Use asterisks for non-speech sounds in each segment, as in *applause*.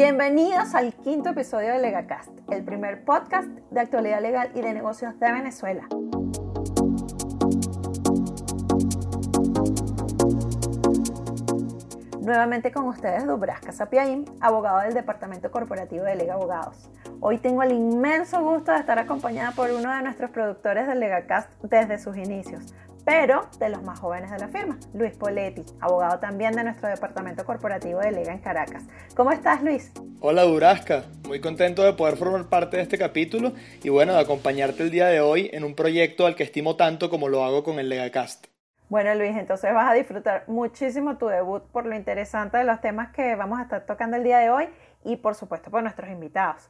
Bienvenidos al quinto episodio de LegaCast, el primer podcast de actualidad legal y de negocios de Venezuela. Nuevamente con ustedes Dubrasca Sapiaín, abogado del Departamento Corporativo de Lega Abogados. Hoy tengo el inmenso gusto de estar acompañada por uno de nuestros productores del LegaCast desde sus inicios, pero de los más jóvenes de la firma, Luis Poletti, abogado también de nuestro departamento corporativo de Lega en Caracas. ¿Cómo estás, Luis? Hola, Durasca. Muy contento de poder formar parte de este capítulo y bueno, de acompañarte el día de hoy en un proyecto al que estimo tanto como lo hago con el LegaCast. Bueno, Luis, entonces vas a disfrutar muchísimo tu debut por lo interesante de los temas que vamos a estar tocando el día de hoy y por supuesto por nuestros invitados.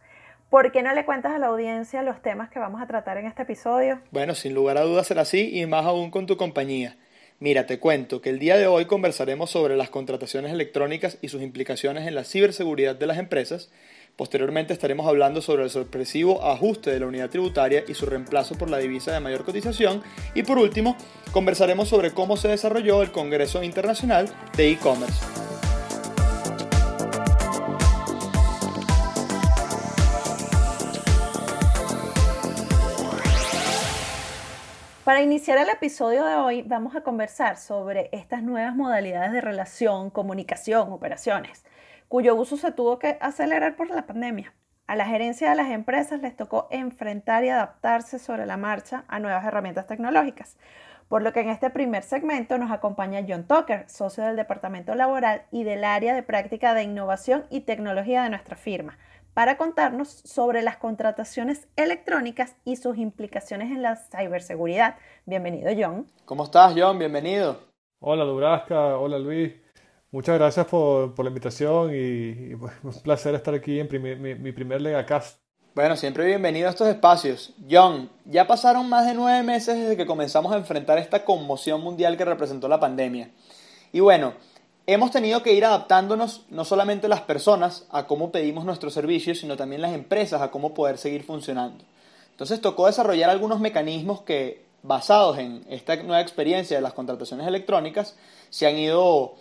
¿Por qué no le cuentas a la audiencia los temas que vamos a tratar en este episodio? Bueno, sin lugar a dudas será así y más aún con tu compañía. Mira, te cuento que el día de hoy conversaremos sobre las contrataciones electrónicas y sus implicaciones en la ciberseguridad de las empresas. Posteriormente estaremos hablando sobre el sorpresivo ajuste de la unidad tributaria y su reemplazo por la divisa de mayor cotización. Y por último, conversaremos sobre cómo se desarrolló el Congreso Internacional de E-Commerce. Para iniciar el episodio de hoy vamos a conversar sobre estas nuevas modalidades de relación, comunicación, operaciones, cuyo uso se tuvo que acelerar por la pandemia. A la gerencia de las empresas les tocó enfrentar y adaptarse sobre la marcha a nuevas herramientas tecnológicas. Por lo que en este primer segmento nos acompaña John Tucker, socio del Departamento Laboral y del área de práctica de innovación y tecnología de nuestra firma para contarnos sobre las contrataciones electrónicas y sus implicaciones en la ciberseguridad. Bienvenido, John. ¿Cómo estás, John? Bienvenido. Hola, Dubrasca. Hola, Luis. Muchas gracias por, la invitación y, pues, un placer estar aquí en mi, mi, primer LegaCast. Bueno, siempre bienvenido a estos espacios. John, ya pasaron más de nueve meses desde que comenzamos a enfrentar esta conmoción mundial que representó la pandemia. Y bueno, hemos tenido que ir adaptándonos no solamente las personas a cómo pedimos nuestros servicios, sino también las empresas a cómo poder seguir funcionando. Entonces tocó desarrollar algunos mecanismos que, basados en esta nueva experiencia de las contrataciones electrónicas, se han ido,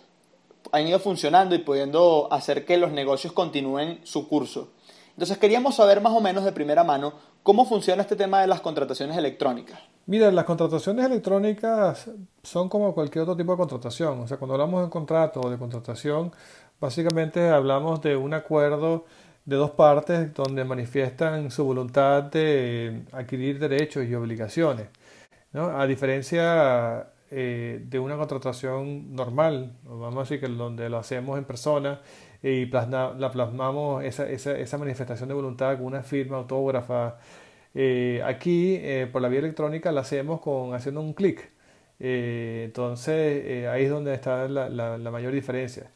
han ido funcionando y pudiendo hacer que los negocios continúen su curso. Entonces queríamos saber más o menos de primera mano cómo funciona este tema de las contrataciones electrónicas. Mira, las contrataciones electrónicas son como cualquier otro tipo de contratación. O sea, cuando hablamos de contrato o de contratación, básicamente hablamos de un acuerdo de dos partes donde manifiestan su voluntad de adquirir derechos y obligaciones. ¿no? A diferencia eh, de una contratación normal, vamos a decir que donde lo hacemos en persona y la plasmamos esa, esa, esa manifestación de voluntad con una firma autógrafa eh, aquí, eh, por la vía electrónica, la hacemos con haciendo un clic. Eh, entonces, ahí es donde está la, la, mayor diferencia.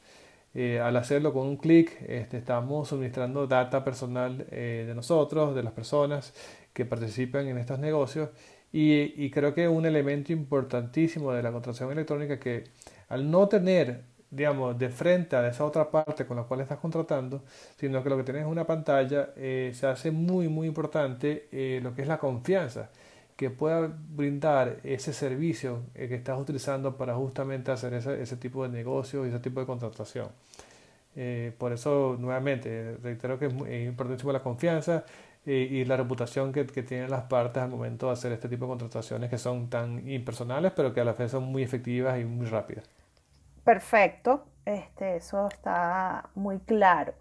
al hacerlo con un clic, este, estamos suministrando data personal de nosotros, de las personas que participan en estos negocios. Y, y creo que un elemento importantísimo de la contratación electrónica que al no tener digamos, de frente a esa otra parte con la cual estás contratando, sino que lo que tienes es una pantalla, eh, se hace muy, muy importante eh, lo que es la confianza que pueda brindar ese servicio eh, que estás utilizando para justamente hacer ese, ese tipo de negocio y ese tipo de contratación. por eso, nuevamente, reitero que es, importantísimo la confianza y la reputación que, tienen las partes al momento de hacer este tipo de contrataciones que son tan impersonales, pero que a la vez son muy efectivas y muy rápidas perfecto, este, eso está muy claro.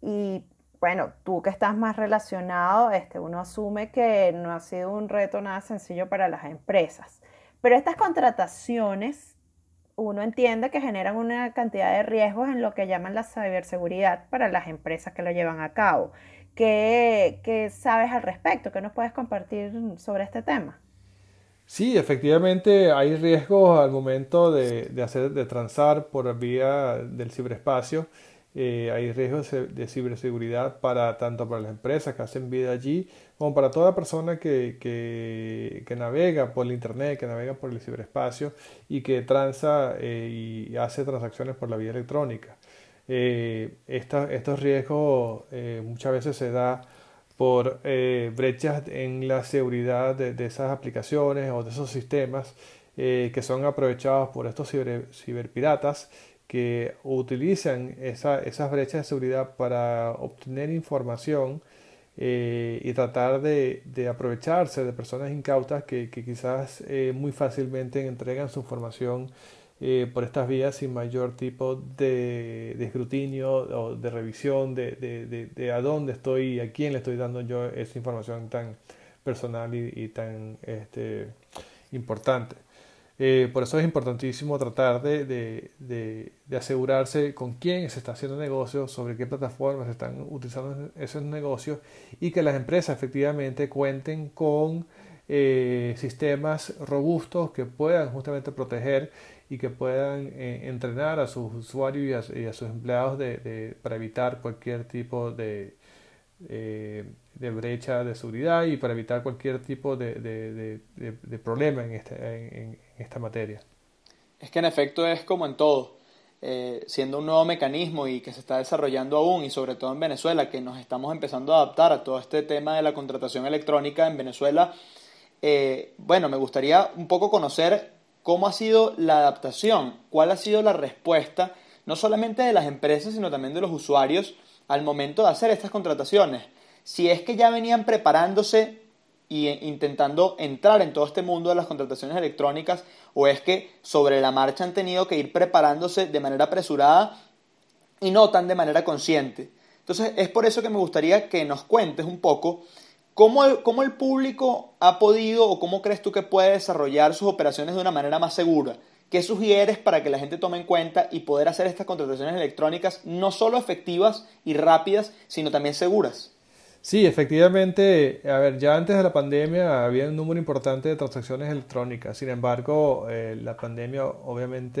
Y bueno, tú que estás más relacionado, este, uno asume que no ha sido un reto nada sencillo para las empresas. Pero estas contrataciones, uno entiende que generan una cantidad de riesgos en lo que llaman la ciberseguridad para las empresas que lo llevan a cabo. ¿Qué, qué sabes al respecto? ¿Qué nos puedes compartir sobre este tema? Sí, efectivamente hay riesgos al momento de, hacer, de transar por vía del ciberespacio. Eh, hay riesgos de ciberseguridad para tanto para las empresas que hacen vida allí como para toda persona que, que, navega por el internet, que navega por el ciberespacio y que transa eh, y hace transacciones por la vía electrónica. Eh, estos riesgos muchas veces se da por eh, brechas en la seguridad de, esas aplicaciones o de esos sistemas eh, que son aprovechados por estos ciberpiratas que utilizan esas brechas de seguridad para obtener información eh, y tratar de, aprovecharse de personas incautas que, quizás eh, muy fácilmente entregan su información eh, por estas vías sin mayor tipo de, escrutinio o de revisión de, a dónde estoy y a quién le estoy dando yo esa información tan personal y, tan este, importante. Eh, por eso es importantísimo tratar de, asegurarse con quién se está haciendo negocio, sobre qué plataformas se están utilizando esos negocios y que las empresas efectivamente cuenten con eh, sistemas robustos que puedan justamente proteger y que puedan eh, entrenar a sus usuarios y a, sus empleados de, para evitar cualquier tipo de, eh, de brecha de seguridad y para evitar cualquier tipo de, problema en, este, en, esta materia. Es que en efecto es como en todo, eh, siendo un nuevo mecanismo y que se está desarrollando aún y sobre todo en Venezuela, que nos estamos empezando a adaptar a todo este tema de la contratación electrónica en Venezuela, bueno, me gustaría un poco conocer ¿Cómo ha sido la adaptación? ¿Cuál ha sido la respuesta, no solamente de las empresas, sino también de los usuarios al momento de hacer estas contrataciones? Si es que ya venían preparándose e intentando entrar en todo este mundo de las contrataciones electrónicas, o es que sobre la marcha han tenido que ir preparándose de manera apresurada y no tan de manera consciente. Entonces es por eso que me gustaría que nos cuentes un poco ¿Cómo el, público ha podido o cómo crees tú que puede desarrollar sus operaciones de una manera más segura? ¿Qué sugieres para que la gente tome en cuenta y poder hacer estas contrataciones electrónicas no solo efectivas y rápidas, sino también seguras? Sí, efectivamente, a ver, ya antes de la pandemia había un número importante de transacciones electrónicas, sin embargo, eh, la pandemia obviamente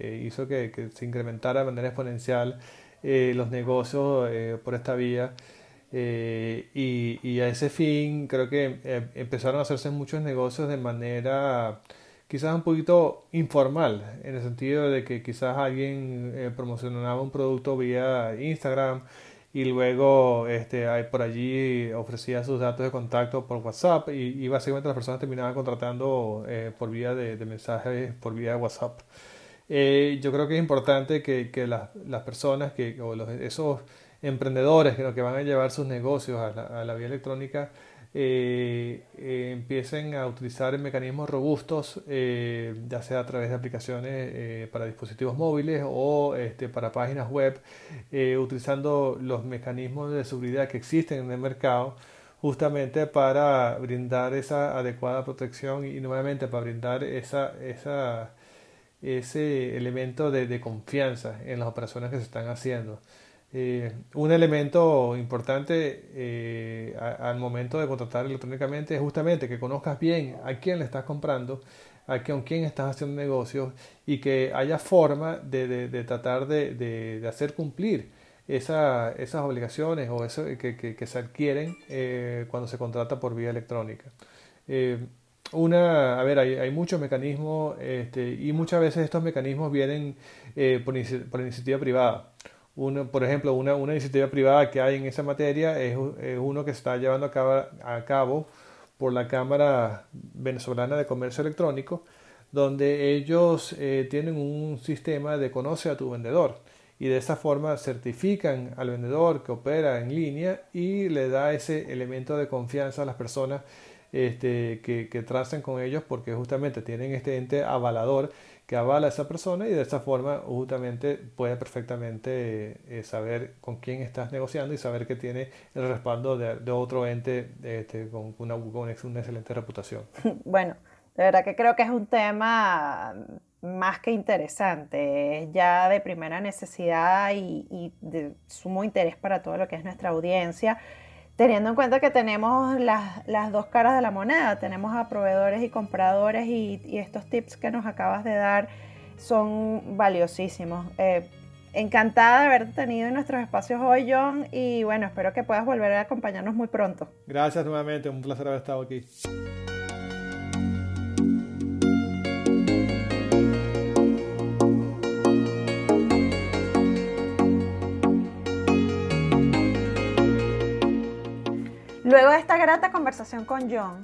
eh, hizo que, se incrementara de manera exponencial eh, los negocios por esta vía. Eh, y, a ese fin creo que eh, empezaron a hacerse muchos negocios de manera quizás un poquito informal, en el sentido de que quizás alguien eh, promocionaba un producto vía Instagram y luego este, por allí ofrecía sus datos de contacto por WhatsApp y, básicamente las personas terminaban contratando por vía de, mensajes, por vía de WhatsApp. yo creo que es importante que, que las, las personas, que, o los, esos emprendedores que, que van a llevar sus negocios a la, vía electrónica eh, eh, empiecen a utilizar mecanismos robustos, eh, ya sea a través de aplicaciones para dispositivos móviles o este, para páginas web, utilizando los mecanismos de seguridad que existen en el mercado justamente para brindar esa adecuada protección y nuevamente para brindar esa, esa, ese elemento de, de confianza en las operaciones que se están haciendo. Eh, un elemento importante eh, al momento de contratar electrónicamente es justamente que conozcas bien a quién le estás comprando, a con quién estás haciendo negocios y que haya forma de, tratar de, hacer cumplir esa, esas obligaciones o eso que, que, se adquieren eh, cuando se contrata por vía electrónica. una, a ver, hay, hay muchos mecanismos este, y muchas veces estos mecanismos vienen por, por iniciativa privada por ejemplo, una, una, iniciativa privada que hay en esa materia es, uno que está llevando a cabo, por la Cámara Venezolana de Comercio Electrónico, donde ellos eh, tienen un sistema de conoce a tu vendedor y de esa forma certifican al vendedor que opera en línea y le da ese elemento de confianza a las personas este, que, que tracen con ellos porque justamente tienen este ente avalador que avala a esa persona y de esa forma justamente puede perfectamente eh, saber con quién estás negociando y saber que tiene el respaldo de, otro ente este, con, una, una excelente reputación. *laughs* Bueno, de verdad que creo que es un tema más que interesante, ya de primera necesidad y, y de sumo interés para todo lo que es nuestra audiencia teniendo en cuenta que tenemos las, las, dos caras de la moneda, tenemos a proveedores y compradores y, estos tips que nos acabas de dar son valiosísimos. Eh, encantada de haberte tenido en nuestros espacios hoy, John, y bueno, espero que puedas volver a acompañarnos muy pronto. Gracias nuevamente, un placer haber estado aquí. Luego de esta grata conversación con John,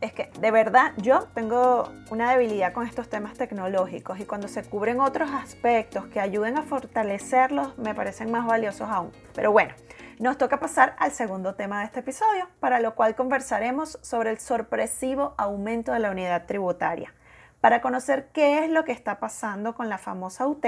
es que de verdad yo tengo una debilidad con estos temas tecnológicos y cuando se cubren otros aspectos que ayuden a fortalecerlos me parecen más valiosos aún. Pero bueno, nos toca pasar al segundo tema de este episodio, para lo cual conversaremos sobre el sorpresivo aumento de la unidad tributaria. Para conocer qué es lo que está pasando con la famosa UT,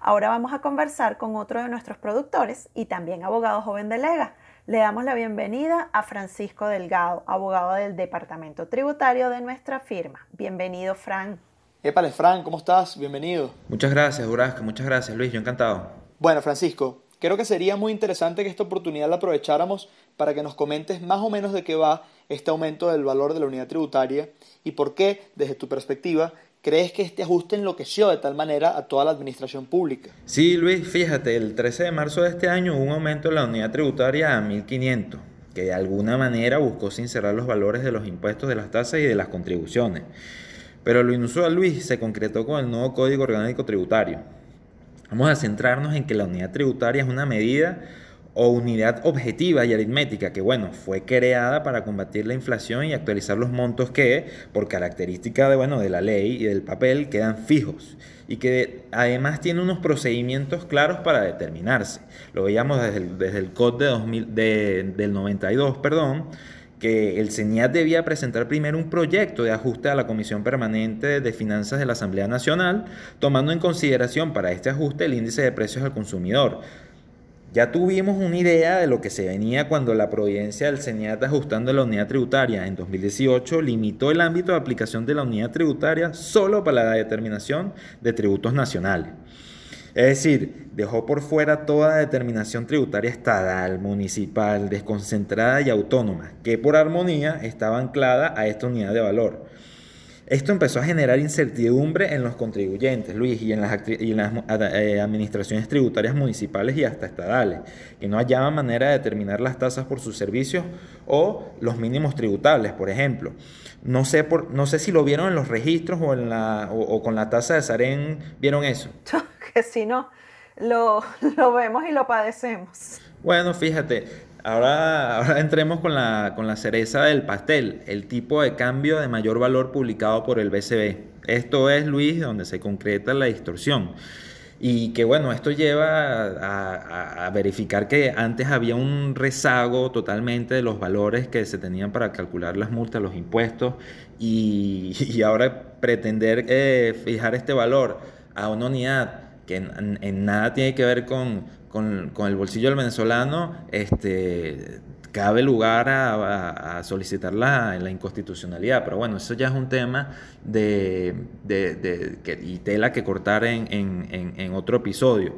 ahora vamos a conversar con otro de nuestros productores y también abogado joven de Lega. Le damos la bienvenida a Francisco Delgado, abogado del Departamento Tributario de nuestra firma. Bienvenido, Fran. Épale, Fran, ¿cómo estás? Bienvenido. Muchas gracias, Durasca. Muchas gracias, Luis. Yo encantado. Bueno, Francisco, creo que sería muy interesante que esta oportunidad la aprovecháramos para que nos comentes más o menos de qué va este aumento del valor de la unidad tributaria y por qué, desde tu perspectiva, crees que este ajuste enloqueció de tal manera a toda la administración pública. Sí, Luis, fíjate, el 13 de marzo de este año hubo un aumento de la unidad tributaria a 1.500, que de alguna manera buscó sincerar los valores de los impuestos, de las tasas y de las contribuciones. Pero lo inusual, Luis, se concretó con el nuevo Código Orgánico Tributario. Vamos a centrarnos en que la unidad tributaria es una medida o unidad objetiva y aritmética que, bueno, fue creada para combatir la inflación y actualizar los montos que, por característica de, bueno, de la ley y del papel, quedan fijos y que además tiene unos procedimientos claros para determinarse. Lo veíamos desde el, desde el COD de 2000, del 92, perdón, que el CENIAT debía presentar primero un proyecto de ajuste a la Comisión Permanente de Finanzas de la Asamblea Nacional, tomando en consideración para este ajuste el índice de precios al consumidor, ya tuvimos una idea de lo que se venía cuando la providencia del CENIAT ajustando la unidad tributaria en 2018 limitó el ámbito de aplicación de la unidad tributaria solo para la determinación de tributos nacionales. Es decir, dejó por fuera toda determinación tributaria estatal, municipal, desconcentrada y autónoma, que por armonía estaba anclada a esta unidad de valor. Esto empezó a generar incertidumbre en los contribuyentes, Luis, y en las, eh, administraciones tributarias municipales y hasta estatales, que no hallaban manera de determinar las tasas por sus servicios o los mínimos tributables, por ejemplo. No sé, por, no sé si lo vieron en los registros o, en la, o, con la tasa de Sarén, ¿vieron eso? *laughs* que si no, lo, lo vemos y lo padecemos. Bueno, fíjate, Ahora, ahora entremos con la, con la cereza del pastel, el tipo de cambio de mayor valor publicado por el BCB. Esto es, Luis, donde se concreta la distorsión. Y que bueno, esto lleva a, verificar que antes había un rezago totalmente de los valores que se tenían para calcular las multas, los impuestos, y, *laughs* ahora pretender eh, fijar este valor a una unidad que en nada tiene que ver con, con, el bolsillo del venezolano, este, cabe lugar a, solicitar la, inconstitucionalidad. Pero bueno, eso ya es un tema de, y tela que cortar en, otro episodio.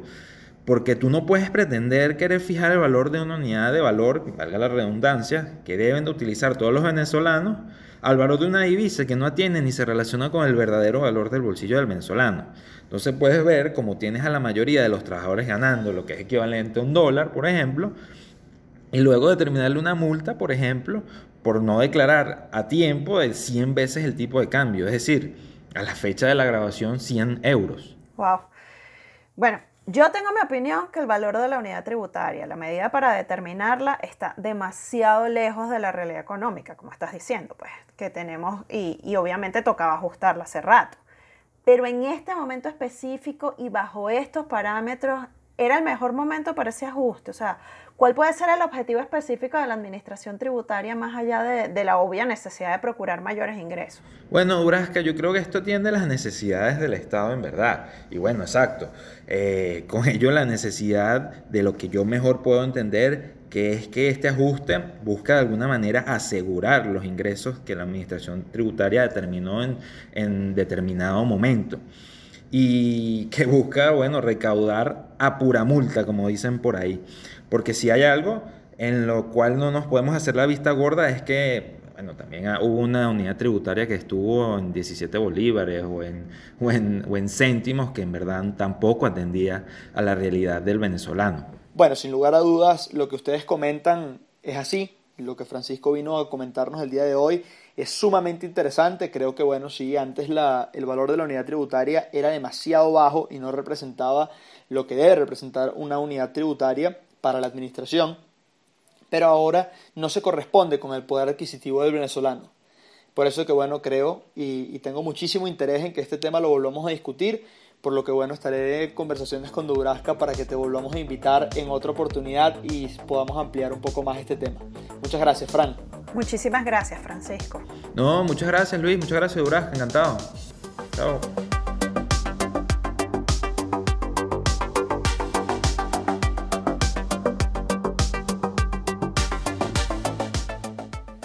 Porque tú no puedes pretender querer fijar el valor de una unidad de valor, valga la redundancia, que deben de utilizar todos los venezolanos, al valor de una divisa que no atiende ni se relaciona con el verdadero valor del bolsillo del venezolano. Entonces puedes ver como tienes a la mayoría de los trabajadores ganando lo que es equivalente a un dólar, por ejemplo, y luego determinarle una multa, por ejemplo, por no declarar a tiempo de 100 veces el tipo de cambio, es decir, a la fecha de la grabación 100 euros. Wow. Bueno, yo tengo mi opinión que el valor de la unidad tributaria, la medida para determinarla, está demasiado lejos de la realidad económica, como estás diciendo, pues, que tenemos, y, y obviamente tocaba ajustarla hace rato. Pero en este momento específico y bajo estos parámetros, era el mejor momento para ese ajuste. O sea, ¿cuál puede ser el objetivo específico de la administración tributaria más allá de, la obvia necesidad de procurar mayores ingresos? Bueno, Durasca, yo creo que esto atiende a las necesidades del Estado en verdad. Y bueno, exacto. Eh, con ello la necesidad de lo que yo mejor puedo entender que es que este ajuste busca de alguna manera asegurar los ingresos que la administración tributaria determinó en, en determinado momento y que busca, bueno, recaudar a pura multa, como dicen por ahí. Porque si hay algo en lo cual no nos podemos hacer la vista gorda es que, bueno, también hubo una unidad tributaria que estuvo en 17 bolívares o en, o céntimos que en verdad tampoco atendía a la realidad del venezolano. Bueno, sin lugar a dudas, lo que ustedes comentan es así. Lo que Francisco vino a comentarnos el día de hoy es sumamente interesante. Creo que, bueno, sí, antes el valor de la unidad tributaria era demasiado bajo y no representaba lo que debe representar una unidad tributaria para la administración, pero ahora no se corresponde con el poder adquisitivo del venezolano. Por eso que bueno, creo y, y tengo muchísimo interés en que este tema lo volvamos a discutir por lo que bueno, estaré en conversaciones con Dubrasca para que te volvamos a invitar en otra oportunidad y podamos ampliar un poco más este tema. Muchas gracias, Fran. Muchísimas gracias, Francisco. No, muchas gracias, Luis. Muchas gracias, Dubrasca. Encantado. Chao.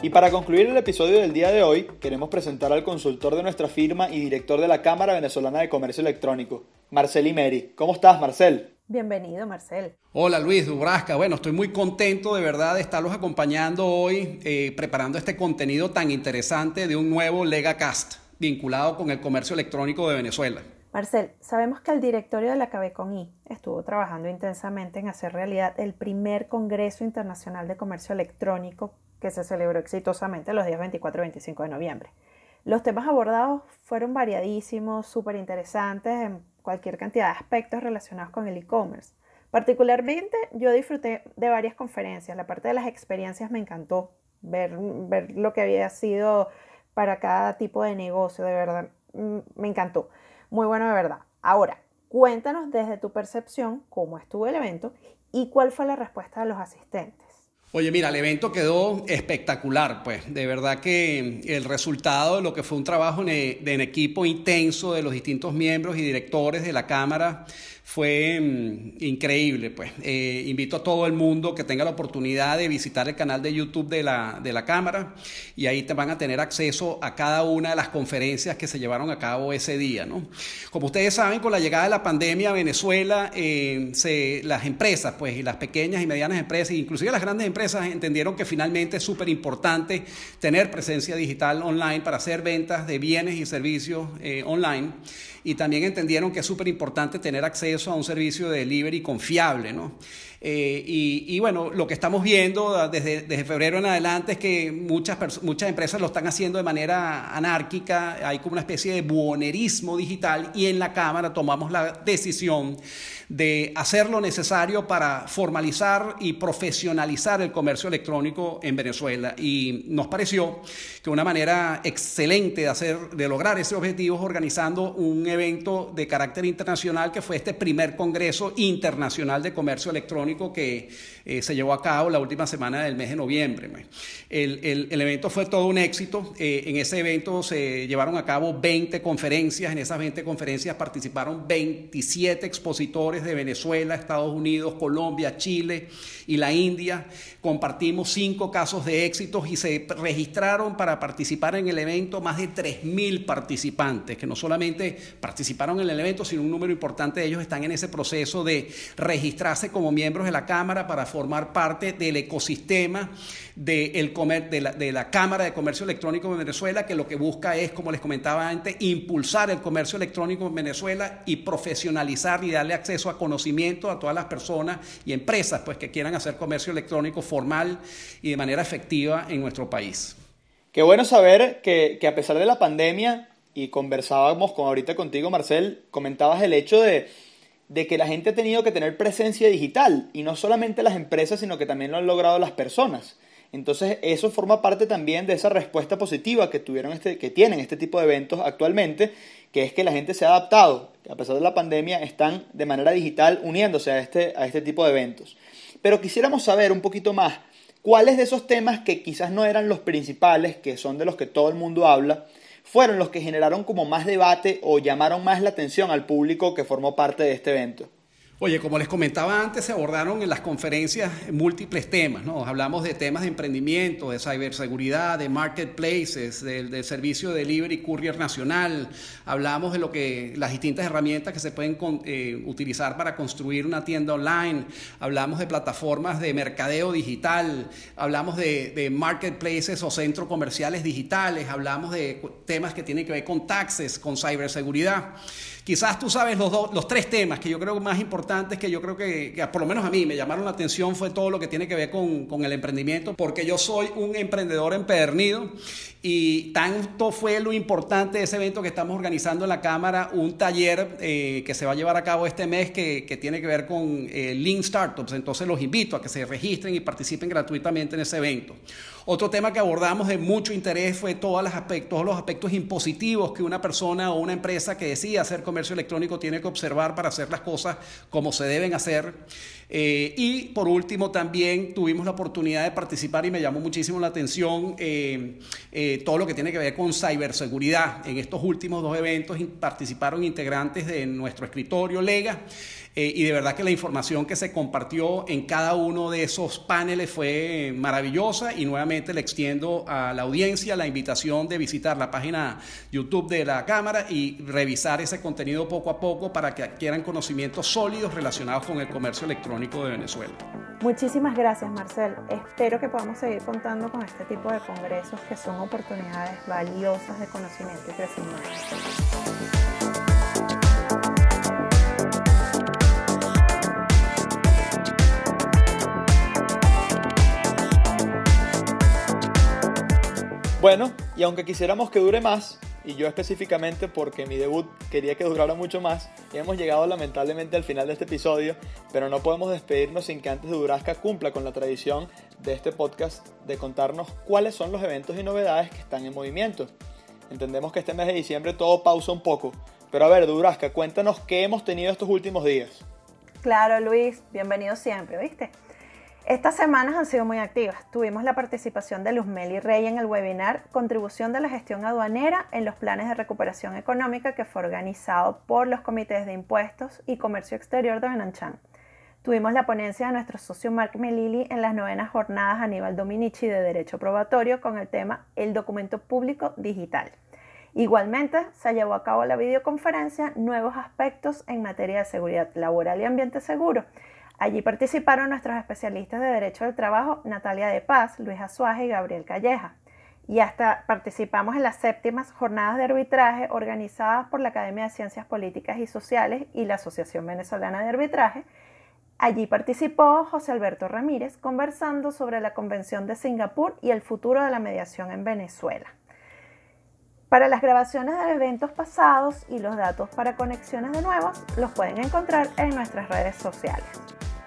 Y para concluir el episodio del día de hoy, queremos presentar al consultor de nuestra firma y director de la Cámara Venezolana de Comercio Electrónico, Marcel Imeri. ¿Cómo estás, Marcel? Bienvenido, Marcel. Hola, Luis Dubrasca. Bueno, estoy muy contento de verdad de estarlos acompañando hoy, eh, preparando este contenido tan interesante de un nuevo LegaCast vinculado con el comercio electrónico de Venezuela. Marcel, sabemos que el directorio de la CABECONI estuvo trabajando intensamente en hacer realidad el primer Congreso Internacional de Comercio Electrónico que se celebró exitosamente los días 24 y 25 de noviembre. Los temas abordados fueron variadísimos, súper interesantes en cualquier cantidad de aspectos relacionados con el e-commerce. Particularmente yo disfruté de varias conferencias. La parte de las experiencias me encantó, ver, ver lo que había sido para cada tipo de negocio, de verdad, mm, me encantó. Muy bueno de verdad. Ahora, cuéntanos desde tu percepción cómo estuvo el evento y cuál fue la respuesta de los asistentes. Oye, mira, el evento quedó espectacular, pues. De verdad que el resultado de lo que fue un trabajo en, en equipo intenso de los distintos miembros y directores de la Cámara fue mm, increíble. Pues. Eh, invito a todo el mundo que tenga la oportunidad de visitar el canal de YouTube de la, de la Cámara y ahí te van a tener acceso a cada una de las conferencias que se llevaron a cabo ese día. ¿no? Como ustedes saben, con la llegada de la pandemia a Venezuela, eh, se, las empresas, pues, y las pequeñas y medianas empresas, inclusive las grandes empresas, entendieron que finalmente es súper importante tener presencia digital online para hacer ventas de bienes y servicios eh, online y también entendieron que es súper importante tener acceso a un servicio de delivery confiable, ¿no? Eh, y, bueno, lo que estamos viendo desde, desde, febrero en adelante es que muchas, muchas empresas lo están haciendo de manera anárquica, hay como una especie de buonerismo digital y en la Cámara tomamos la decisión de hacer lo necesario para formalizar y profesionalizar el comercio electrónico en Venezuela. Y nos pareció que una manera excelente de, hacer, de lograr ese objetivo es organizando un evento de carácter internacional que fue este primer Congreso Internacional de Comercio Electrónico que eh, se llevó a cabo la última semana del mes de noviembre. El, evento fue todo un éxito. Eh, en ese evento se llevaron a cabo 20 conferencias. En esas 20 conferencias participaron 27 expositores de Venezuela, Estados Unidos, Colombia, Chile y la India. Compartimos cinco casos de éxitos y se registraron para participar en el evento más de 3.000 participantes, que no solamente participaron en el evento, sino un número importante de ellos están en ese proceso de registrarse como miembros de la Cámara para formar parte del ecosistema de, el comer, de, la, de la Cámara de Comercio Electrónico de Venezuela, que lo que busca es, como les comentaba antes, impulsar el comercio electrónico en Venezuela y profesionalizar y darle acceso a conocimiento a todas las personas y empresas pues, que quieran hacer comercio electrónico formal y de manera efectiva en nuestro país. Qué bueno saber que, que a pesar de la pandemia, y conversábamos con ahorita contigo, Marcel, comentabas el hecho de de que la gente ha tenido que tener presencia digital y no solamente las empresas, sino que también lo han logrado las personas. Entonces, eso forma parte también de esa respuesta positiva que tuvieron este, que tienen este tipo de eventos actualmente, que es que la gente se ha adaptado, a pesar de la pandemia, están de manera digital uniéndose a este, a este tipo de eventos. Pero quisiéramos saber un poquito más cuáles de esos temas que quizás no eran los principales, que son de los que todo el mundo habla, fueron los que generaron como más debate o llamaron más la atención al público que formó parte de este evento. Oye, como les comentaba antes, se abordaron en las conferencias múltiples temas, ¿no? Hablamos de temas de emprendimiento, de ciberseguridad, de marketplaces, del, servicio de delivery courier nacional, hablamos de lo que las distintas herramientas que se pueden eh, utilizar para construir una tienda online, hablamos de plataformas de mercadeo digital, hablamos de, de marketplaces o centros comerciales digitales, hablamos de temas que tienen que ver con taxes, con ciberseguridad. Quizás tú sabes los, los tres temas que yo creo más importantes, que yo creo que, por lo menos a mí me llamaron la atención, fue todo lo que tiene que ver con, con el emprendimiento, porque yo soy un emprendedor empedernido y tanto fue lo importante de ese evento que estamos organizando en la Cámara, un taller eh, que se va a llevar a cabo este mes que, que tiene que ver con eh, Lean Startups. Entonces los invito a que se registren y participen gratuitamente en ese evento. Otro tema que abordamos de mucho interés fue todos los aspectos, los aspectos impositivos que una persona o una empresa que decida hacer comercio electrónico tiene que observar para hacer las cosas como se deben hacer. Eh, y por último, también tuvimos la oportunidad de participar y me llamó muchísimo la atención eh, eh, todo lo que tiene que ver con ciberseguridad. En estos últimos dos eventos participaron integrantes de nuestro escritorio Lega. Y de verdad que la información que se compartió en cada uno de esos paneles fue maravillosa y nuevamente le extiendo a la audiencia la invitación de visitar la página YouTube de la Cámara y revisar ese contenido poco a poco para que adquieran conocimientos sólidos relacionados con el comercio electrónico de Venezuela. Muchísimas gracias, Marcel. Espero que podamos seguir contando con este tipo de congresos que son oportunidades valiosas de conocimiento y crecimiento. Bueno, y aunque quisiéramos que dure más, y yo específicamente porque mi debut quería que durara mucho más. Hemos llegado lamentablemente al final de este episodio, pero no podemos despedirnos sin que antes de Durasca cumpla con la tradición de este podcast de contarnos cuáles son los eventos y novedades que están en movimiento. Entendemos que este mes de diciembre todo pausa un poco, pero a ver, Durasca, cuéntanos qué hemos tenido estos últimos días. Claro, Luis, bienvenido siempre, ¿viste? Estas semanas han sido muy activas. Tuvimos la participación de Luzmeli Rey en el webinar Contribución de la gestión aduanera en los planes de recuperación económica que fue organizado por los comités de impuestos y comercio exterior de Benanchan. Tuvimos la ponencia de nuestro socio Mark Melili en las novenas jornadas Aníbal Dominici de Derecho Probatorio con el tema El documento público digital. Igualmente, se llevó a cabo la videoconferencia Nuevos aspectos en materia de seguridad laboral y ambiente seguro Allí participaron nuestros especialistas de Derecho del Trabajo, Natalia de Paz, Luis Azuaje y Gabriel Calleja. Y hasta participamos en las séptimas jornadas de arbitraje organizadas por la Academia de Ciencias Políticas y Sociales y la Asociación Venezolana de Arbitraje. Allí participó José Alberto Ramírez conversando sobre la Convención de Singapur y el futuro de la mediación en Venezuela. Para las grabaciones de eventos pasados y los datos para conexiones de nuevos los pueden encontrar en nuestras redes sociales.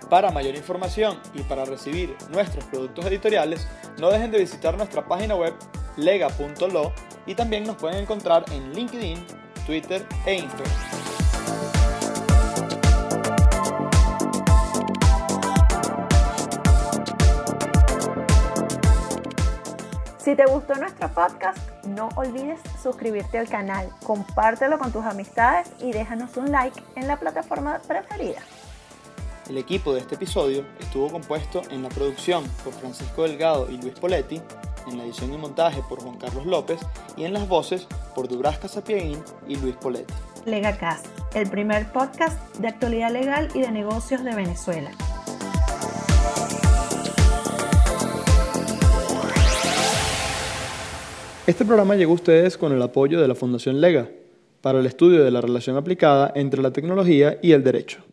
Para mayor información y para recibir nuestros productos editoriales, no dejen de visitar nuestra página web lega.lo y también nos pueden encontrar en LinkedIn, Twitter e Instagram. Si te gustó nuestro podcast, no olvides suscribirte al canal, compártelo con tus amistades y déjanos un like en la plataforma preferida. El equipo de este episodio estuvo compuesto en la producción por Francisco Delgado y Luis Poletti, en la edición y montaje por Juan Carlos López y en las voces por Dubrasca Sapieguín y Luis Poletti. LegaCast, el primer podcast de actualidad legal y de negocios de Venezuela. Este programa llegó a ustedes con el apoyo de la Fundación Lega para el estudio de la relación aplicada entre la tecnología y el derecho.